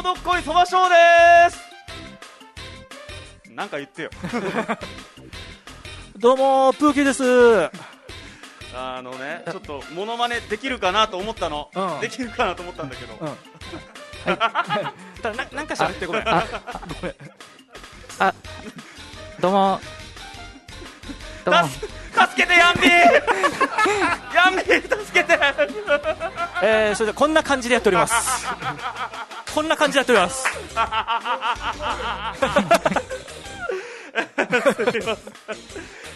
こどっこいそばショーです。なんか言ってよ。どうもプーキーです。あのねちょっとモノマネできるかなと思ったの、うん。できるかなと思ったんだけど、うん。はい。ただななんか喋ってごめん。あごめん。あどうも。どうも助助けてヤンビー。ヤンビー助けて。えー、それではこんな感じでやっております。こんな感じでやっております。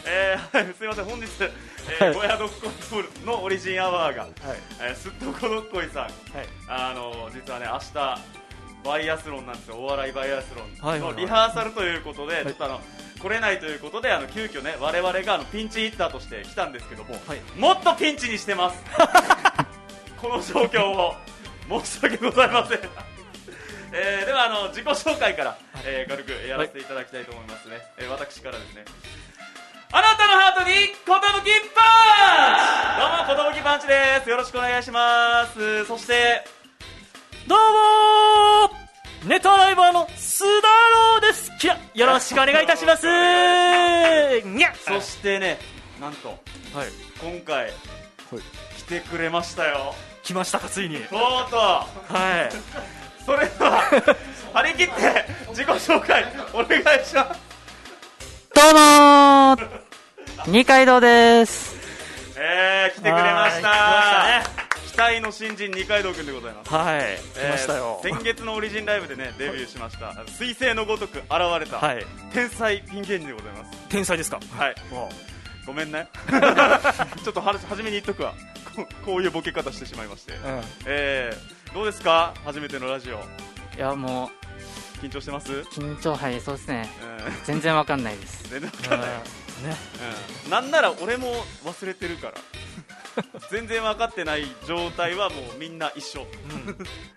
えーはいすみません本日、えーはい。ゴヤドッコイソウルのオリジンアワーが、はい。えーすっとこどっこいさん。はい。あの実はね明日バイアスロンなんですよ。お笑いバイアスロン。のリハーサルということで、ちょっとあの来れないということであの急遽ね我々があのピンチヒッターとして来たんですけども、はい。もっとピンチにしてます。この状況を。申し訳ございません。えーではあの自己紹介から、えー軽くやらせていただきたいと思いますね、えー私からですね。あなたのハートに寿パンチ。どうも寿パンチです。よろしくお願いします。そしてどうもー。ネタライバーの須田郎です。きらよろしくお願いいたします。にゃそしてねなんとはい。今回、来てくれましたよ。来ましたかついに。とうとはう それでは 張り切って自己紹介お願いします。どうもー。二階堂です。えー、来てくれました。はい期待の新人二階堂君でございます。いはい来ましたよ、えー先月のオリジンライブでね デビューしました。彗星のごとく現れた、はい。天才ピン芸人でございます。天才ですか？はい。もごめんね。ちょっとは初めに言っとくわ。ここういうボケ方してしまいまして、う、うん、えー、どうですか？初めてのラジオ。いやも緊張してます、うん、う緊張はいそうですね。全然わかんないです。全然わかんない、ね。うん、なんなら俺も忘れてるから。全然分かってない状態はもうみんな一緒。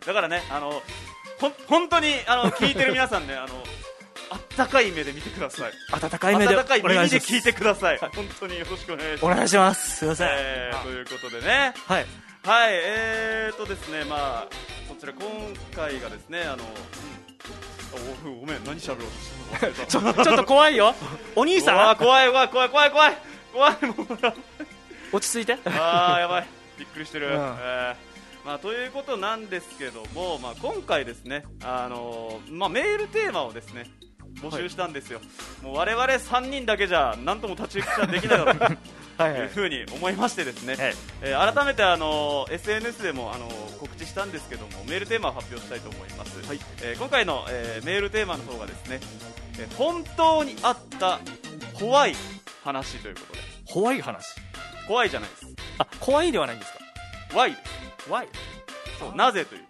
だからねあのほん本当にあの聞いてる皆さんねあのあったかい目で見てください。温かい目で温かい耳で聞いてください。本当によろしくお願いします。お願いします。すいません、えーということでね。はい。はいえーとですねまあこちら今回がですねあの、うん。おごめん何喋ろうとしたの忘れた。ちょっと怖いよ。お兄さん。怖い怖い怖い怖い。怖い怖い落ち着いて。あーやばい。びっくりしてる、うん。えー。まあ、ということなんですけども、まあ、今回ですね、あのーまあ、メールテーマをですね募集したんですよ、もう我々3人だけじゃ何とも立ち打ちはできないだろうとはい。いうふうに思いましてですね、はい。えー改めて、あのー SNS でも、あのー告知したんですけどもメールテーマを発表したいと思います、はい。えー今回の、えーメールテーマの方がですね、えー本当にあった怖い話ということで。怖い話？怖いじゃないです。あ怖いではないんですか？Why です怖い。そうなぜという、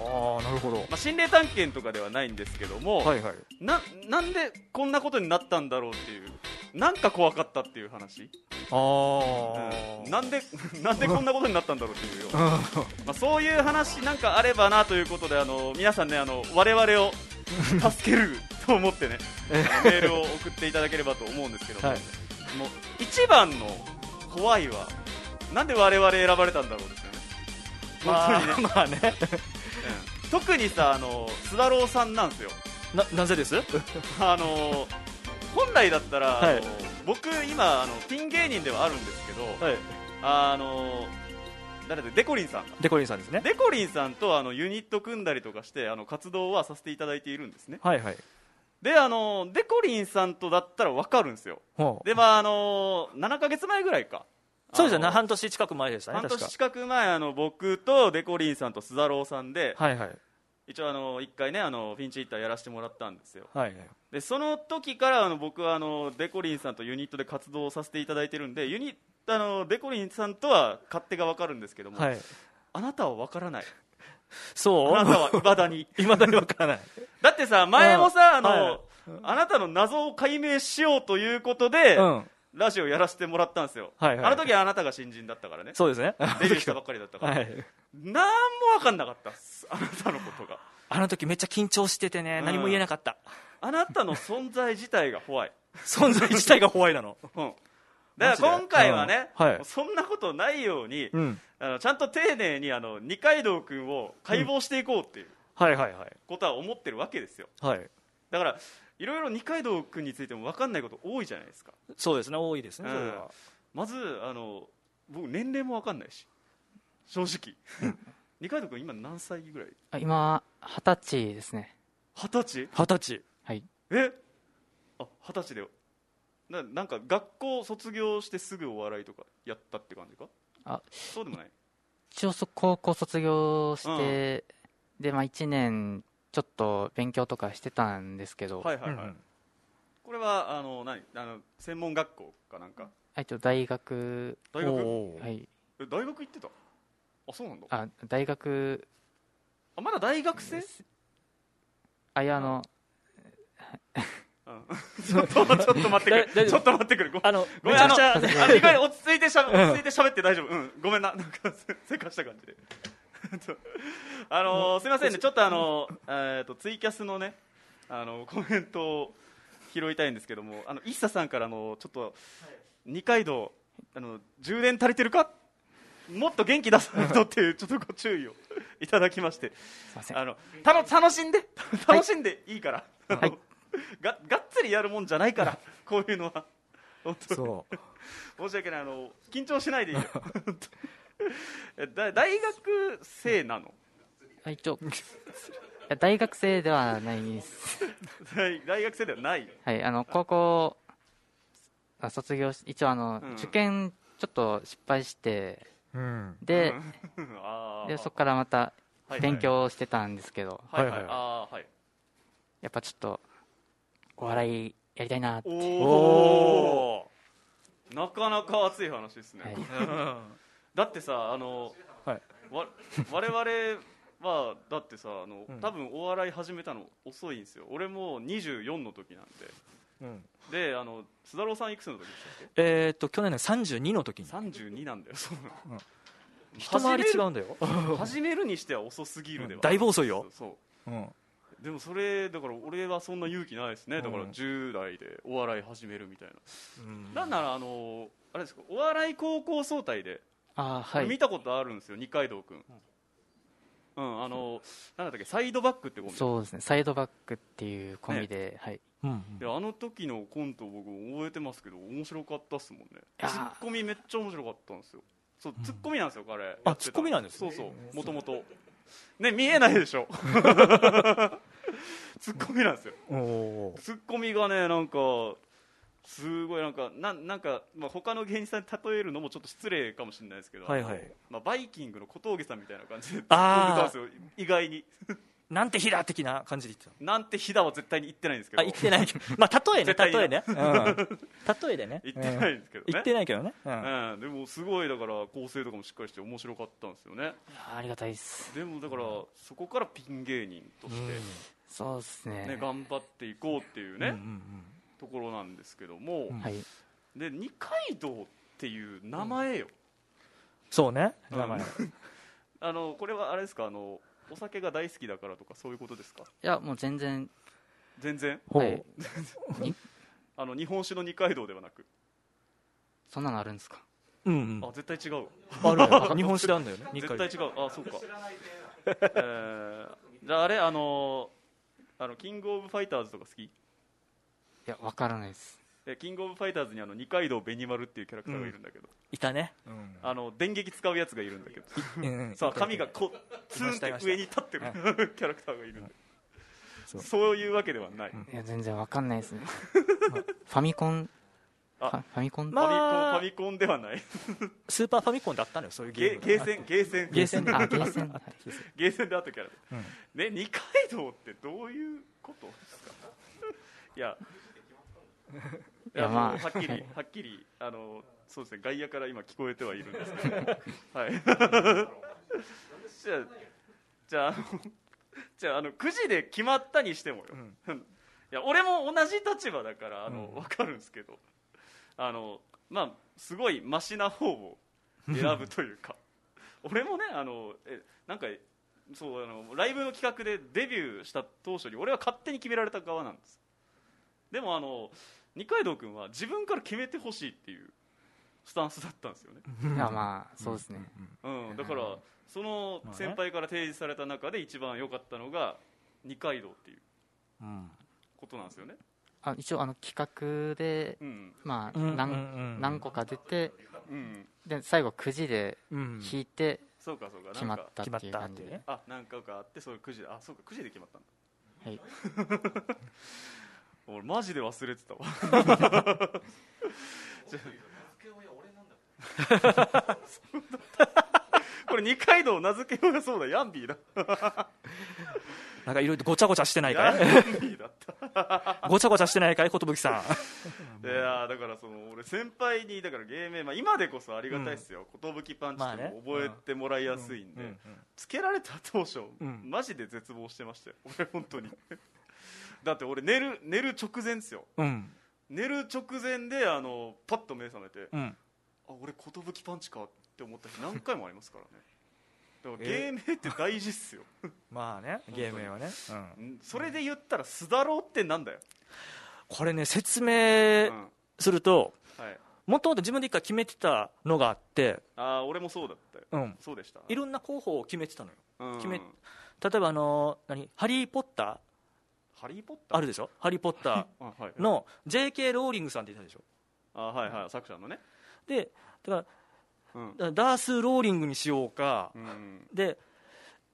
ああなるほど。まあ、心霊探検とかではないんですけども、はいはい。ななんでこんなことになったんだろうっていうなんか怖かったっていう話、あうん。なんで なんでこんなことになったんだろうっていうよう まあ、そういう話なんかあればなということであの皆さんねあの我々を助けると思ってね あのメールを送っていただければと思うんですけども,、はい。もう一番の怖いはなんで我々選ばれたんだろうですよね。本当にね、まあまあね。うん特にさあの須田郎さんなんですよ。ななぜです？あの本来だったら、はい。僕今あのピン芸人ではあるんですけど、はい。あの誰だデコリンさん。がデコリンさんですね。デコリンさんとあのユニット組んだりとかしてあの活動はさせていただいているんですね。はいはい。であのデコリンさんとだったら分かるんですよ。ほう。でまああの7ヶ月前ぐらいかそうですよね。半年近く前でしたね半年近く前あの僕とデコリンさんと須田郎さんで、はいはい。一応あの1回ねあのピンチヒッターやらせてもらったんですよ。はいはい。でその時からあの僕はあのデコリンさんとユニットで活動をさせていただいてるんでユニあのデコリンさんとは勝手が分かるんですけども、はい。あなたは分からない。そう？あなたは いまだに。いまだにわからない。だってさ前もさあの、はい。あなたの謎を解明しようということで、うんラジオやらせてもらったんですよ、はいはい。あの時はあなたが新人だったからね。そうですね。デビューしたばっかりだったから、はい。なんも分かんなかったあなたのことが。あの時めっちゃ緊張しててねうん。何も言えなかった。あなたの存在自体が怖い、存在自体が怖いなの。うん、だから今回はね、うん。はい。そんなことないように、うん。あのちゃんと丁寧にあの二階堂君を解剖していこうっていう、はいはいはい。ことは思ってるわけですよ。はい。だからいろいろ二階堂君についても分かんないこと多いじゃないですか。そうですね多いですねそれは、まずあの僕年齢も分かんないし正直。二階堂君今何歳ぐらい？あ今、二十歳ですね。二十歳？二十歳。はい。え？あ二十歳だよななんか学校卒業してすぐお笑いとかやったって感じか？あそうでもない。一応そ、高校卒業して、で、まあ一年、ちょっと勉強とかしてたんですけど、はいはいはい、うんこれはあの何？あの専門学校かなんか？あ一応大学、大学？はい。え大学行ってた？あそうなんだ。あ、大学。あまだ大学生？あ、いや、あの、うん。ちょっとちょっと待ってくれ。ちょっと待ってくれ。ごめんあのごめんあのあの落ち着いてしゃべ落ち着いて喋って大丈夫。うん。ごめんな。なんかせせかした感じで あのーすみませんね。ちょっとあのえーとツイキャスのねあのコメントを拾いたいんですけどもあの一茶さんからのちょっと二階堂あの充電足りてるか？もっと元気出さないとっていう ちょっとご注意を いただきまして。あのたの楽しんで。楽しんでいいから、はい。ががっつりやるもんじゃないからこういうのは。本当に。そう。申し訳ない。あの緊張しないでいいよだ大学生なの？あ一応、いや大学生ではないです。大大学生ではない？はい、あの、高校、あ卒業し、一応あの、うん。受験ちょっと失敗して、うん。で、で、そこからまたはい。勉強してたんですけど、はい。はいはいはい。やっぱちょっと、お笑いやりたいなって、おおおなかなか熱い話ですね、はい。ー だってさあの、はい。わ我々はだってさあの、うん。多分お笑い始めたの遅いんですよ。俺も24の時なんうん。でであの須田郎さんいくつの時でしたっえーっと去年の32の時に。け32なんだよそうなの一回り違うんだよ。始めるにしては遅すぎるでは、うん。だいぶ遅いよそう。うん。でもそれだから俺はそんな勇気ないですね。だからうん10代でお笑い始めるみたいな、うん。なんならあのあれですかお笑い高校総体であーはい、見たことあるんですよ、二階堂君。うん、あの、なんだったっけ、サイドバックってコンビ。そうですね、サイドバックっていうコンビで、はい。うんで、あの時のコント、僕覚えてますけど、面白かったっすもんね。ツッコミめっちゃ面白かったんですよ。そう、ツッコミなんですよ、彼。やってたツッコミなんですねそうそう、もともと。ね、見えないでしょ。ツッコミなんですよ。ツッコミがね、なんか。すごいなんかなんなんか、まあ、他の芸人さんに例えるのもちょっと失礼かもしれないですけど、はいはい。まあ、バイキングの小峠さんみたいな感じであ意外に。なんて日だ的な感じで言ってなんてひだは絶対に言ってないんですけど。たあ言ってないけど。まあ例えね例えね。うん。例えでね。言ってないんですけどね、言ってないけどね。うん。うん、でもすごいだから構成とかもしっかりして面白かったんですよね。ありがたいです。でもだからそこからピン芸人として、そうですね。ね頑張っていこうっていうね、うんうんところなんですけども、うん。はい。で二階堂っていう名前よ、そうね。うん。名前。あのこれはあれですか？あのお酒が大好きだからとかそういうことですか？いや、もう全然、全然？ほう。はい。に？あの日本酒の二階堂ではなく？そんなのあるんですか？うんうん。あ絶対違う。わある。よ 日本酒であるんだよね。二絶回対違う。あそうか。えー、じゃああれあのあのキングオブファイターズとか好き？いや、わからないです。えキングオブファイターズにあの二階堂紅丸っていうキャラクターがいるんだけど、いたね。うん。あの電撃使うやつがいるんだけど。うん。うんさあ髪がこうツンって上に立ってるキャラクターがいるんだそう。そういうわけではない、いや、全然わかんないですね。ファミコン、あ。ファミコン、まあファミコンではない。スーパーファミコンであったのよそういうゲーム。ゲゲーセンゲーセン。ゲーセン。であ、ゲーセン。は いゲーセンであったキャラ。うん。ね二階堂ってどういうことですか？いや いやまあ。はっきりはっきりあのそうですね外野から今聞こえてはいるんですけど。はい。じゃあじゃああのじゃああの9時で決まったにしてもよ、いや俺も同じ立場だからあの、うん。分かるんですけど。あのまあすごいマシな方を選ぶというか。俺もねあのえなんかそうあのライブの企画でデビューした当初に俺は勝手に決められた側なんです。でもあの二階堂君は自分から決めてほしいっていうスタンスだったんですよね、いやまあそうですね、うん、だからその先輩から提示された中で一番良かったのが二階堂っていううん。ことなんですよね、あ一応あの企画でうん。まあうん何,、うんうん。何個か出てうん、で最後くじでうん。引いてそうかそうか。決まったっていう感じで。ねあ何回かあってそれ9時で。あそうか9時で決まったんだ。はい。俺 マジで忘れてたわ。これ二階堂名付けようがそうだ。ヤンビーだ。なんかいろいろごちゃごちゃしてないかい？ごちゃごちゃしてないかい？寿さん。いやーだからその俺先輩にだから芸名、まあ、今でこそありがたいですよ。寿、パンチって覚えてもらいやすいんで、うん。うん。つけられた当初、うん。マジで絶望してましたよ。俺本当にだって俺寝る寝る直前ですよ。うん。寝る直前であのパッと目覚めて、うん。あ俺寿パンチかって思った日 何回もありますからね。だからえ芸名って大事っすよ、まあね芸名はね、うん。ん。それで言ったら須田郎ってなんだよ、これね説う明ん。するとはい、もともと自分で一回決めてたのがあって、ああ俺もそうだったよ。うん、そうでした。いろんな候補を決めてたのよ。うん。決め例えばあの何？ハリー・ポッタハリー・ポッター？ーあるでしょ？ハリー・ポッター。の J.K. ローリングさんって言ったでしょ？あはいはい。作者のね。でだかうん。らダース・ローリングにしようか。うん。で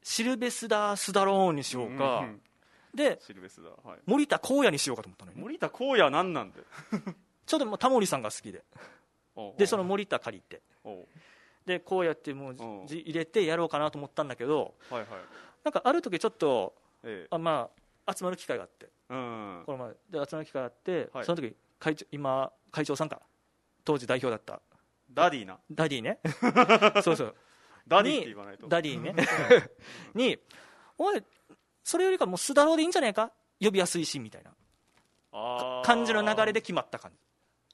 シルベスダー・スダローンにしようか、でシルベスダーはい。森田光也にしようかと思ったのよ。ね森田光也なんなんだよちょうどもうタモリさんが好きで。でその森田借りて。でこうやってもう入れてやろうかなと思ったんだけどはいはい。なんかある時ちょっとええ。あまあ集まる機会があって。うん。この前で集まる機会があって、はい。その時会長今会長さんか。当時代表だった。ダディな。ダディね。そうそう。ダディって言わないと。ダディね。においそれよりかもう須田郎でいいんじゃないか？呼びやすいしみたいな。感じの流れで決まった感じ。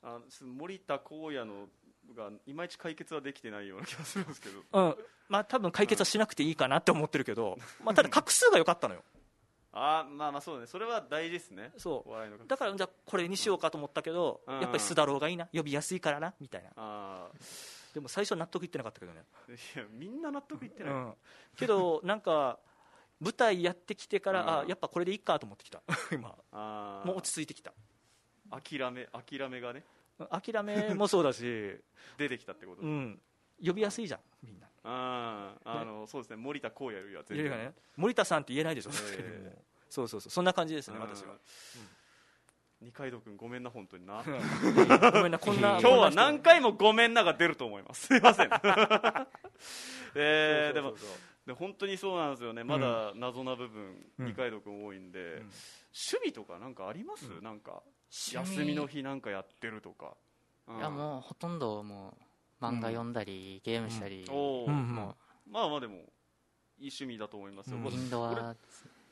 あす森田光也のがいまいち解決はできてないような気がするんですけど。うん。まあ多分解決はしなくていいかなって思ってるけど、まあ、ただ 画数が良かったのよあーまあまあそうだね。それは大事ですね。そう。だからじゃあこれにしようかと思ったけど、うん。やっぱり須田郎がいいな。呼びやすいからなみたいな。あでも最初は納得いってなかったけどね、あいやみんな納得いってない、うん、けどなんか舞台やってきてから、うん。あやっぱこれでいいかと思ってきた。今。もう落ち着いてきた。諦め諦めがね。諦めもそうだし、出てきたってこと、うん、呼びやすいじゃんみんなあああのそうですね。森田光也よりは全然。いやいやね。森田さんって言えないでしょ、ええ。も。うそうそうそう。そんな感じですねうん。私は、二階堂君ごめんな本当にな。ごめんなこんな今日は何回もごめんなが出ると思います。すいません。えーでもで本当にそうなんですよね。まだ謎な部分、うん。二階堂君多いんで、ん。趣味とかなんかあります、なんか趣味休みの日なんかやってるとか、うんいやもうほとんどもう漫画読んだり、ゲームしたり、まあまあでもいい趣味だと思いますよ、うん。うインドア。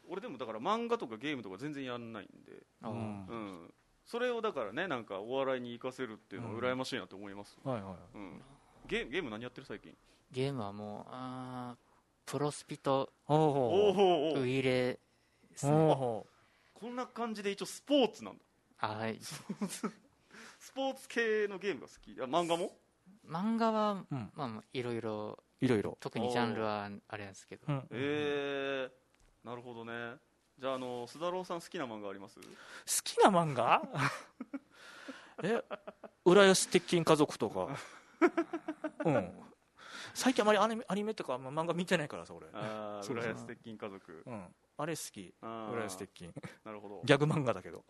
俺でもだから漫画とかゲームとか全然やんないんで、あうんうん、それをだからねなんかお笑いに活かせるっていうのは羨ましいなと思います、はいはいうん。ゲゲーム何やってる最近？ゲームはもうあープロスピとおおおおおウイレですね。おこんな感じで一応スポーツなんだ。あはい。スポーツ系のゲームが好き。あ漫画も？漫画は、うん。まあまあいろいろいろいろ特にジャンルはあれなんですけど、うん。えー、なるほどね。じゃああの須田郎さん好きな漫画あります？好きな漫画？え浦安鉄筋家族とか。うん。最近あまりアニメアニメとかまあ漫画見てないからさ俺。浦安鉄筋家族。うん。あれ好き。浦安鉄筋。なるほど。ギャグ漫画だけど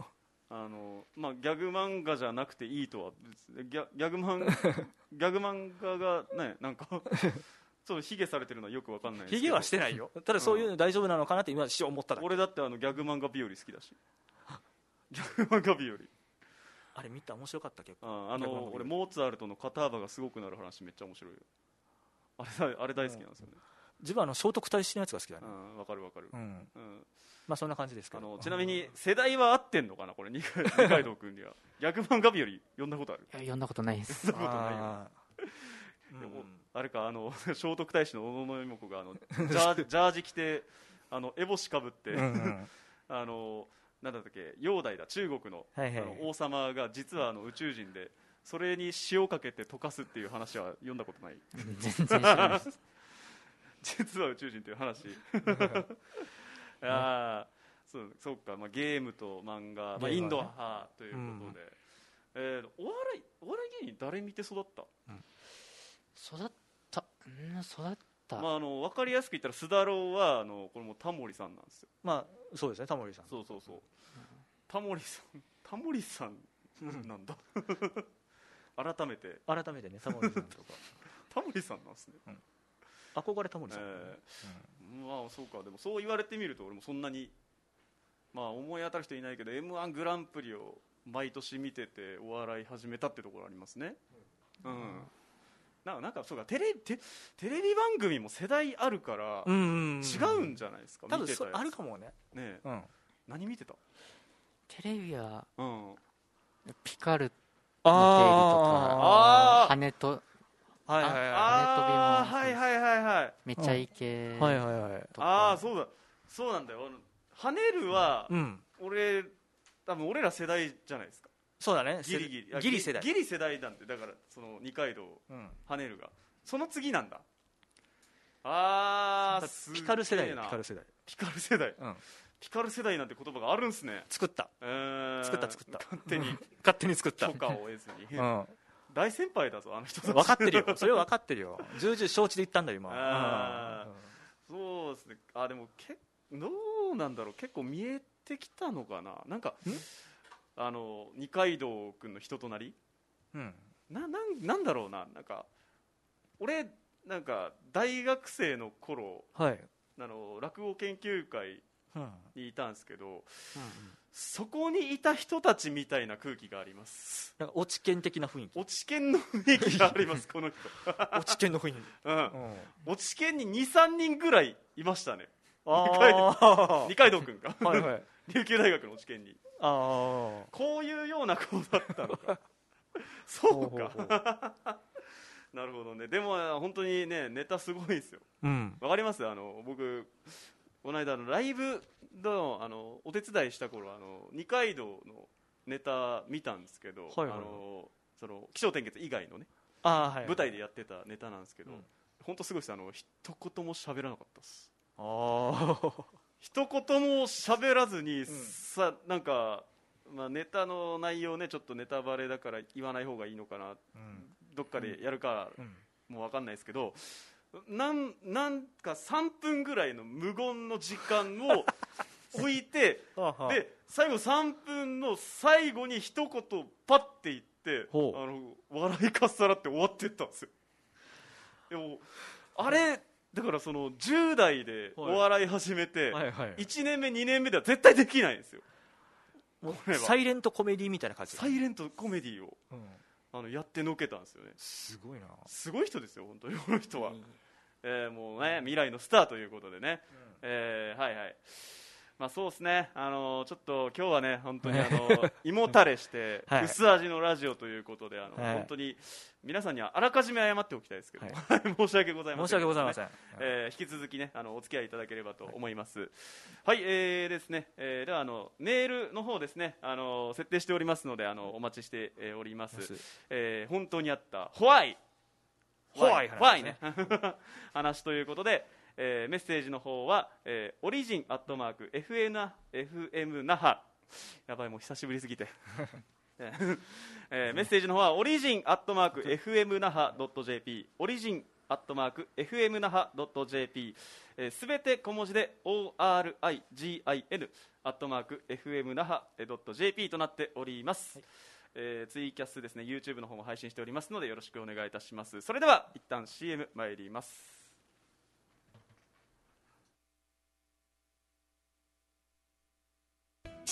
あのまあギャグ漫画じゃなくていいとはギャギャグ漫 ギャグ漫画がねなんか ちょっと卑下されてるのはよくわかんないですけど。ヒゲはしてないよ。ただそういうの大丈夫なのかなって今一瞬思っただけ。俺だってあのギャグ漫画日和好きだし。ギャグ漫画日和。あれ見た面白かった結構。ああの俺モーツァルトの肩幅がすごくなる話めっちゃ面白いよ。あれだあれ大好きなんですよね。自分はあの聖徳太子のやつが好きだね。うんわかるわかる。うん。うんまあそんな感じですけあどのちなみに世代は合ってんのかな？これ二階堂君には。ギャグ漫画日和読んだことある？いや読んだことないです。そんなことないよ。でもうん。あれかあの 聖徳太子の小野妹子があのジャー ジャージ着てあの烏帽子かぶって、あのなんだっけ？煬帝だ。中国の,、はいはい。あの王様が実はあの宇宙人でそれに塩かけて溶かすっていう話は読んだことない。全然知らないです。実は宇宙人という話ああそうそうか、まあ、ゲームと漫画、まあ、インド派ということで、えーお笑いお笑い芸人誰見て育った、育った。うん育った、まあ、あの分かりやすく言ったら須田郎はあのこれもうタモリさんなんですよ。まあそうですねタモリさん。そうそうそう。タモリさんタモリさんなんだ。改めて。改めてねタモリさんとか。タモリさんなんですね憧れタモリさん、えーまあそうか。でもそう言われてみると俺もそんなにまあ思い当たる人いないけど m 1グランプリを毎年見ててお笑い始めたってところありますね。うん、なん。かなんかそうか。テレテテレビ番組も世代あるからうんうん違うんじゃないですか、多分そ見てたやつ。あるかもね。ねえ。うん。何見てた？テレビはうん。ピカルの定理とか羽とはいはいはい。はいはいはいはい。めちゃイケはいはいはい。とかああそうだ。そうなんだよ。あの跳ねるは、うん。俺多分俺ら世代じゃないですか。そうだね。ギリギリ。あギリ世代。ギリ世代なんてだからその二階堂うん。跳ねるが。その次なんだ。ああピカル世代ピカル世代。ピカル世代。うん。ピカル世代なんて言葉があるんすね。作った。えー作った作った。勝手に。勝手に作った。許可を得ずに。うん大先輩だぞあの人分かってるよ。それは分かってるよ。重々承知で言ったんだよ今。あそうですね。あでもけどうなんだろう。結構見えてきたのかな。なんかあの二階堂君の人となり？うん。うんななんなんだろうな。なんか俺なんか大学生の頃はい。あの落語研究会うん。にいたんですけどそこにいた人たちみたいな空気があります。なんか落ち研的な雰囲気。落ち研の雰囲気があります この人、落ち研の雰囲気。うん、うん。落ち研に23人ぐらいいましたね。あ二階堂。君があはいはい。琉球大学の落ち研に。ああこういうような子だったのか。そうか。なるほどね。でも本当にねネタすごいですよ。うん。わかります？あの僕この間あのライブのあのお手伝いした頃あの二階堂のネタ見たんですけど、はいはいあのその気象転結以外のねああはい舞台でやってたネタなんですけど、うん。本当すごいです。あの一言も喋らなかったです。ああ 一言も喋らずに、さなんか、まあ、ネタの内容ねちょっとネタバレだから言わない方がいいのかなうん。どっかでやるかうん。もう分かんないですけどなんなんか3分ぐらいの無言の時間を 置いてで最後3分の最後に一言パッて言ってあの笑いかっさらって終わってったんですよ。でもあれだからその10代でお笑い始めて、はいはい。1年目2年目では絶対できないんですよ。サイレントコメディみたいな感じサイレントコメディを。うんあのやってのけたんですよね。すごいな。すごい人ですよ本当にこの人は、えーもうね未来のスターということでね、えーはいはいまあそうですね。あのちょっと今日はね本当にあの胃もたれして はい。薄味のラジオということであの、はい。本当に皆さんにはあらかじめ謝っておきたいですけど、はい。申し訳ございません。申し訳ございません。えー引き続きねあのお付き合いいただければと思います。はい、えーですね、えーではあのメールの方ですねあの設定しておりますのであのお待ちして、えーおります。えー本当にあったホワイ。ホワイ。ホワイね。話ということで、えーメッセージの方は、えーオリジンアットマーク FM 那覇やばいもう久しぶりすぎて。えーメッセージの方はオリジンアットマーク FM 那覇 .jp オリジンアットマーク FM 那覇 .jp すべて小文字で ORIGIN アットマーク FM 那覇 .jp となっております、えーツイキャスですね YouTube の方も配信しておりますのでよろしくお願いいたします。それでは一旦 CM 参ります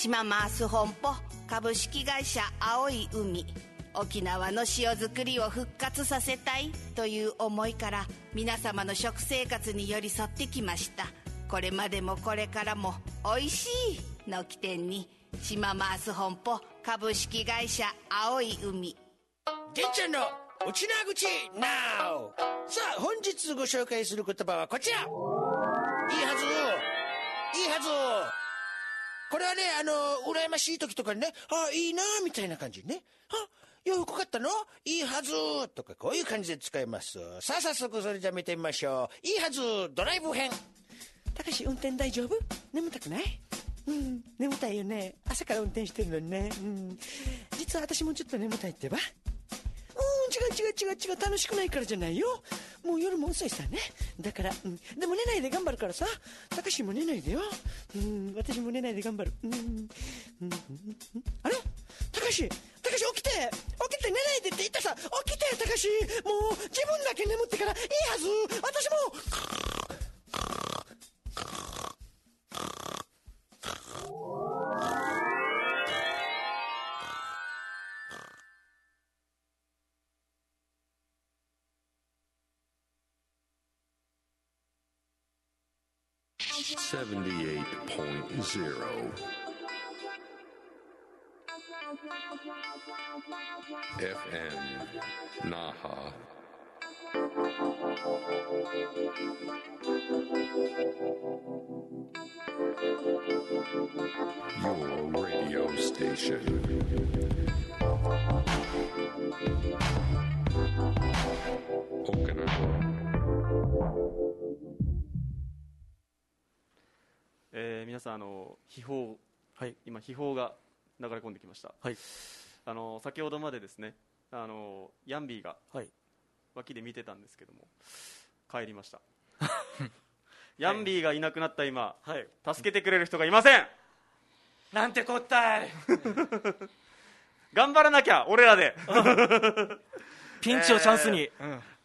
島マース本舗株式会社青い海沖縄の塩作りを復活させたいという思いから皆様の食生活に寄り添ってきました。これまでもこれからも「おいしい」の起点に島マース本舗株式会社青い海。ちゃんのうちなぐち NOW さあ本日ご紹介する言葉はこちら。いいはず。いいはず。これはねあの羨ましい時とかにねああいいなみたいな感じにね。あ洋服買ったの？いいはずとかこういう感じで使います。さあ早速それじゃあ見てみましょう。いいはずドライブ編。たかし運転大丈夫？眠たくない？うん。眠たいよね。朝から運転してるのにね。うん。実は私もちょっと眠たいってば。違う違う違う違う楽しくないからじゃないよ。もう夜も遅いさね。だから、うん、でも寝ないで頑張るからさ。たかしも寝ないでよ。うん。私も寝ないで頑張る。うん。うん。あれ？たかしたかし起きて！起きて寝ないでって言ったさ。起きてたかし。もう自分だけ眠ってからいいはず。私も78.0 FM Naha. Your radio station. えー皆さんあの秘宝はい。今秘宝が流れ込んできました。はい。あの先ほどまでですねあのヤンビーがはい。脇で見てたんですけども帰りました。ヤンビーがいなくなった今はい。助けてくれる人がいません。なんてこったい。頑張らなきゃ俺らで。ピンチをチャンスに、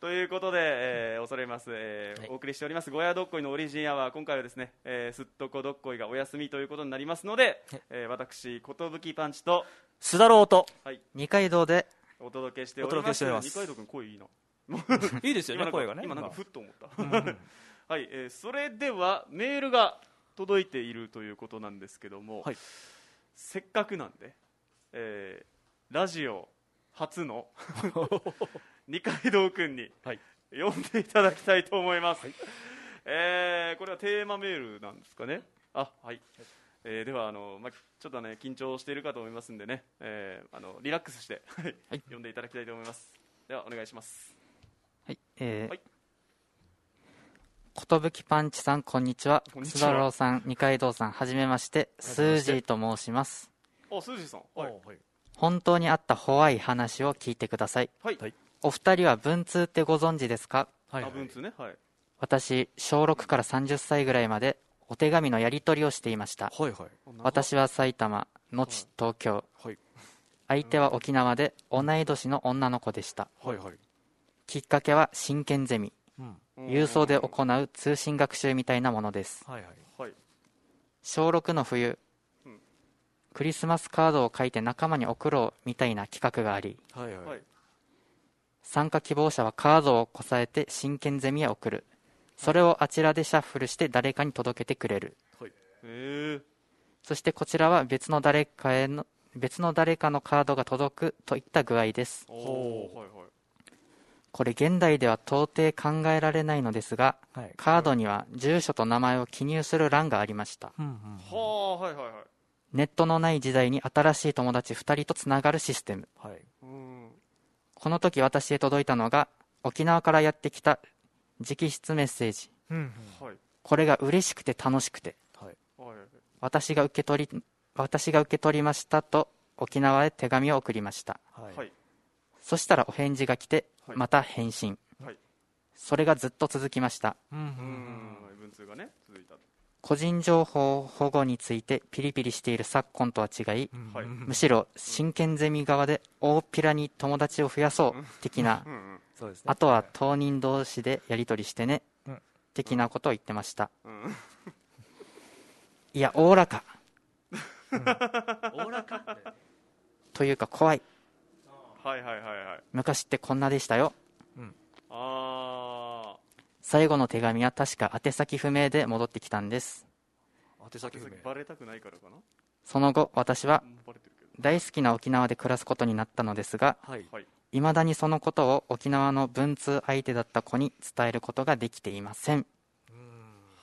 ということで、えー恐れます、えーはい。お送りしております「ゴヤどっこい」のオリジンアワー今回はですね、えーすっとこどっこいがお休みということになりますので、えー私寿パンチと須田郎と二階堂でお届けしております。ます。二階堂君声いいな。いいですよね声がね。今なんかふっと思った。はい、えーそれではメールが届いているということなんですけども、はい。せっかくなんで、えーラジオ初の 二階堂君にはい。読んでいただきたいと思います、えーこれはテーマメールなんですかね？あはい、えーではあの、まあ、ちょっとね緊張しているかと思いますんでね、えーあのリラックスして、はい。読んでいただきたいと思います。ではお願いします。はい、えーはい。ことぶきパンチさん、こんにちは。こんにちは。須田郎さん、二階堂さん、はじめまして、スージーと申します。あスージーさん。はい。はい。本当にあった怖い話を聞いてください。はい、はいお二人は文通ってご存知ですか？はいあ文通ね。はい。私、小6から30歳ぐらいまで、お手紙のやり取りをしていました。はいはい。私は埼玉、後東京。はい。相手は沖縄で、同い年の女の子でした。はいはい。きっかけは真剣ゼミ。うん。郵送で行う通信学習みたいなものです。はいはい。はい。小6の冬、うん。クリスマスカードを書いて仲間に送ろうみたいな企画がありはいはいはい参加希望者はカードをこさえて真剣ゼミへ送る。それをあちらでシャッフルして誰かに届けてくれる。へえそしてこちらは別の誰かへの別の誰かのカードが届くといった具合です。おほうおはいはいこれ現代では到底考えられないのですがはい。カードには住所と名前を記入する欄がありました。うんうんはあはいはいはい。ネットのない時代に新しい友達2人とつながるシステム。はい。うんこの時私へ届いたのが沖縄からやってきた直筆メッセージ。うんはい。これが嬉しくて楽しくて。はい。はい私が受け取り私が受け取りましたと沖縄へ手紙を送りました。はい。はい。そしたらお返事が来てはい。また返信、はい。それがずっと続きました。うんううん。ん。文通がね続いた個人情報保護についてピリピリしている昨今とは違いうん。はい。むしろ真剣ゼミ側で大っぴらに友達を増やそう的な。うね。あとは当人同士でやり取りしてねうん。的なことを言ってました。うん。いやおおらか。おおらかというか怖い。はいはいはいはい。昔ってこんなでしたよ。あ最後の手紙は確か宛先不明で戻ってきたんです。宛先不明。あバレたくないからかな？その後私は大好きな沖縄で暮らすことになったのですがはい。はい。いまだにそのことを沖縄の文通相手だった子に伝えることができていません。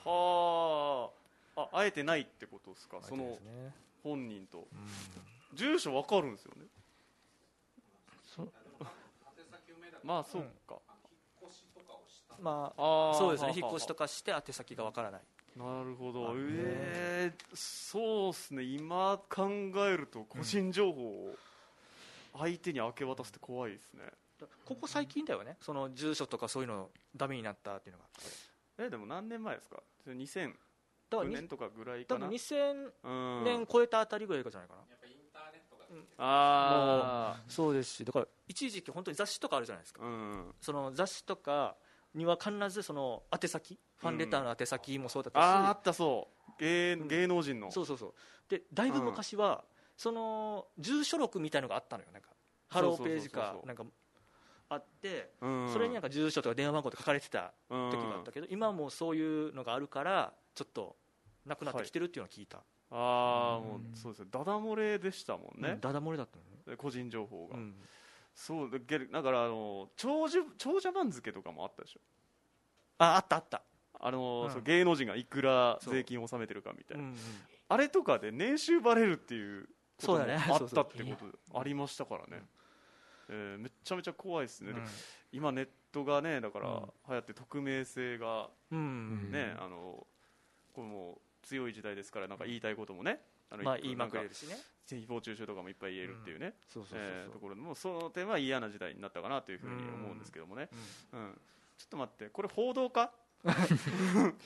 はあ。ああえてないってことですか？そのですね。本人と。住所わかるんですよね？まあそうか、まあーあそうですね引っ越しとかして宛先がわからない。なるほど。あえー、そうっすね。今考えると個人情報を相手に明け渡すって怖いですね、ここ最近だよね。その住所とかそういうのダメになったっていうのが。えでも何年前ですか？2009だからに年とかぐらい多かな？分2000うん。年超えたあたりぐらいじゃないかな。あそうです。しだから一時期本当に雑誌とかあるじゃないですか。あうん。その雑誌とかには必ずその宛先ファンレターの宛先もそうだったし、あーあったそう。芸芸能人の。そうそうそう。でだいぶ昔は、その住所録みたいのがあったのよなんか。ハローページかなんかあってうん。それになんか住所とか電話番号とか書かれてたうん時があったけど、今はもうそういうのがあるからちょっとなくなってきてるっていうのを聞いた、ああもうそうですねダダ漏れでしたもんね。うん、ダダ漏れだったのね、で個人情報が、うんそうだからあの長寿長者番付とかもあったでしょ？ああったあった、あの、うん。そう芸能人がいくら税金を納めてるかみたいな、うんう。んあれとかで年収バレるっていうことも あったってことありましたからね、えーめっちゃめちゃ怖いですね、でうん。今ネットがねだからうん。流行って匿名性がうん。ね、あのこれもう強い時代ですからなんか言いたいこともねまあ言いまくれるしね。誹謗中傷とかもいっぱい言えるっていうね、ところでもその点は嫌な時代になったかなというふうに思うんですけどもね、うんちょっと待ってこれ報道か？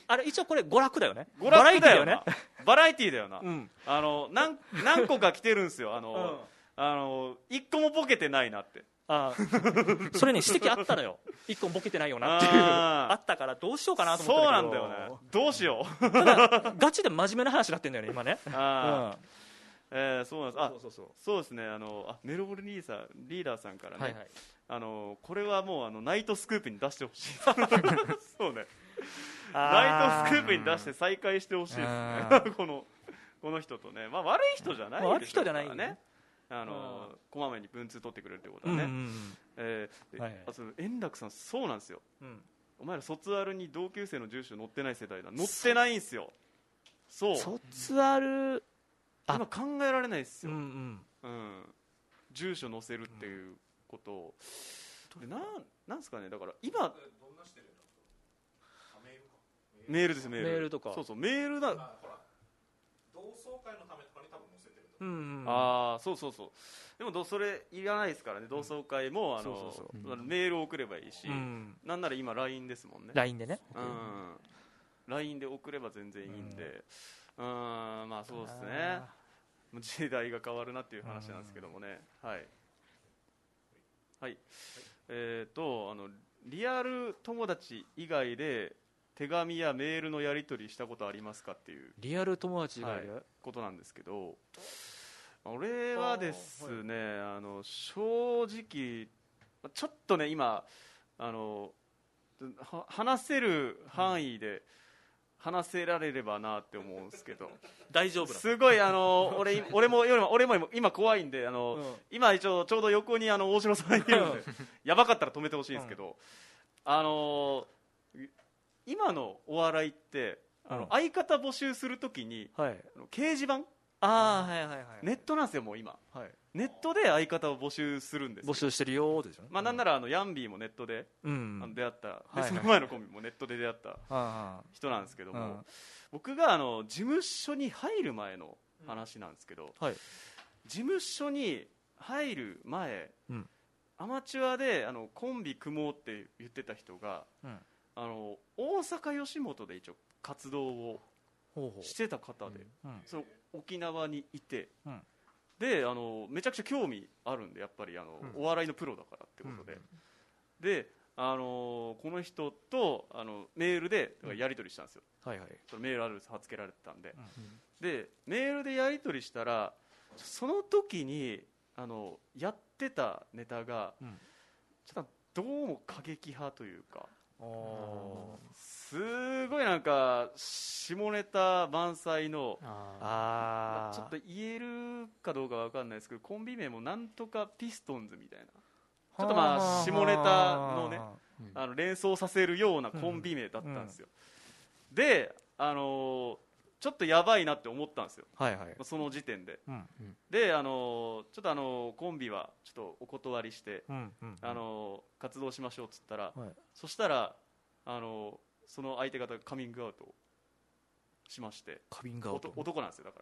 あれ一応これ娯楽だよね。娯楽だよバラエティなバラエティーだよな、うん。あの何何個か来てるんですよ。あの、うん。あの一個もボケてないなってあー それに指摘あったのよ。一個もボケてないよなっていう。あったからどうしようかなとそう思ってなんだよね。どうしよう。ガチで真面目な話になってんだよね今ね。あー、えーそうなんです。あそうそうそう。そうですねあのあメロボルリーサーリーダーさんからね、はいはい。あのこれはもうあのナイトスクープに出してほしい。そうね。ナイトスクープに出して再会してほしいですね。あ このこの人とね、まあ、悪い人じゃないまあ悪い人じゃないねあのうん。こまめに文通取ってくれるってことうんうはね、ん。えーではいはい。あそう円楽さんそうなんですよ。うん。お前ら卒アルに同級生の住所載ってない世代だ。載ってないんですよ。そう。卒アルあ。今考えられないですうんよ、うん。うん。住所載せるっていうことを、でなんなんですかね。だから今メールですメール。メールとか。そうそうメールだうんうんああそうそうそう。でもどそれいらないですからね。同窓会も、あのメールを送ればいいし、うん。なんなら今 LINE ですもんね。LINE でね。うん。LINE で送れば全然いいんで。うん。まあそうですね。時代が変わるなっていう話なんですけどもね。はい。はい。えっとあのリアル友達以外で手紙やメールのやり取りしたことありますかっていう。リアル友達以外で、はい。ことなんですけど俺はですねあの正直ちょっとね今あのは話せる範囲で話せられればなって思うんですけど。大丈夫なすごいあの俺俺も俺も俺も今怖いんであの、うん。今一応ちょうど横にあの大城さんいるんで やばかったら止めてほしいんですけど、あの今のお笑いってあの、うん。相方募集するときにはい。掲示板ああはいはいはい。ネットなんですよもう今。はい。ネットで相方を募集するんですよ。募集してるよーですよねまあなんならあのヤンビーもネットで、うん。あの出会った、いはい。でその前のコンビもネットで出会ったあ人なんですけども、うん。僕があの事務所に入る前の話なんですけど、はい。事務所に入る前、うん。アマチュアであのコンビ組もうって言ってた人がうん。あの大阪吉本で一応活動をほうほう。してた方で、うん。その沖縄にいて、うん。であのめちゃくちゃ興味あるんでやっぱりあの、うん。お笑いのプロだからってことで、であのこの人とあのメールでやり取りしたんですよ、はいはい。そのメールアドレスつけられてたんで、でメールでやり取りしたらその時にあのやってたネタが、うん。ちょっとどうも過激派というかおすごいなんか下ネタ満載のあちょっと言えるかどうかわかんないですけどコンビ名もなんとかピストンズみたいな。ちょっとまあ下ネタのねあの連想させるようなコンビ名だったんですよ、で、あのーちょっとやばいなって思ったんですよ。はいはい。その時点で。うん。であのちょっとあのコンビはちょっとお断りして、うんうんあの活動しましょうっつったら、はい。そしたらあのその相手方がカミングアウトをしまして。カビングアウト？男男なんですよだか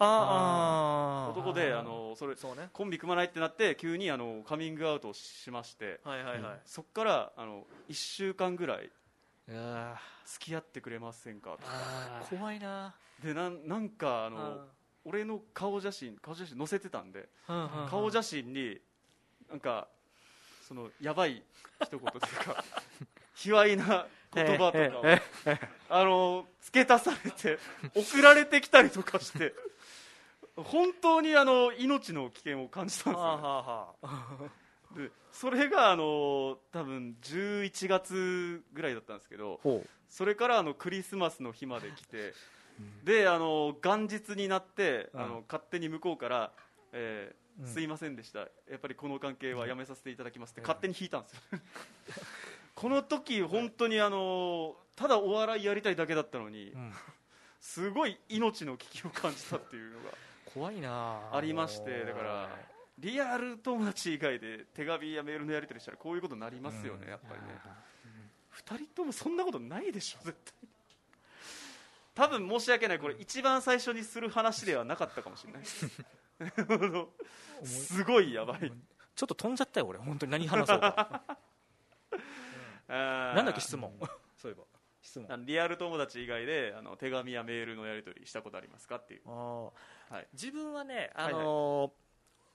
ああら男であのそれそうね。コンビ組まないってなって急にあのカミングアウトをしまして。はいはいはい。そっからあの1週間ぐらい付き合ってくれませんかとあー。怖いな。でなんなんかあのあ俺の顔写真顔写真載せてたんで顔写真になんかそのやばい一言というか 卑猥な言葉とかをえあの付け足されて送られてきたりとかして 本当にあの命の危険を感じたんですよ、ねそれがあの多分11月ぐらいだったんですけどほそれからあのクリスマスの日まで来て、であの元日になって、うん。あの勝手に向こうから、えーうん。すいませんでした。やっぱりこの関係はやめさせていただきますって勝手に引いたんですよ。この時本当にあのただお笑いやりたいだけだったのに、うん。すごい命の危機を感じたっていうのが怖いなありましてだからリアル友達以外で手紙やメールのやり取りしたらこういうことになりますよね、うん。やっぱりね。2人ともそんなことないでしょ絶対。多分申し訳ないこれ一番最初にする話ではなかったかもしれない。すごいやばい。ちょっと飛んじゃったよ俺。本当に何話そうか。ななんだっけ質問。そういえば。質問。リアル友達以外であの手紙やメールのやり取りしたことありますかっていう。あー。はい。自分はね、あはいはい。のー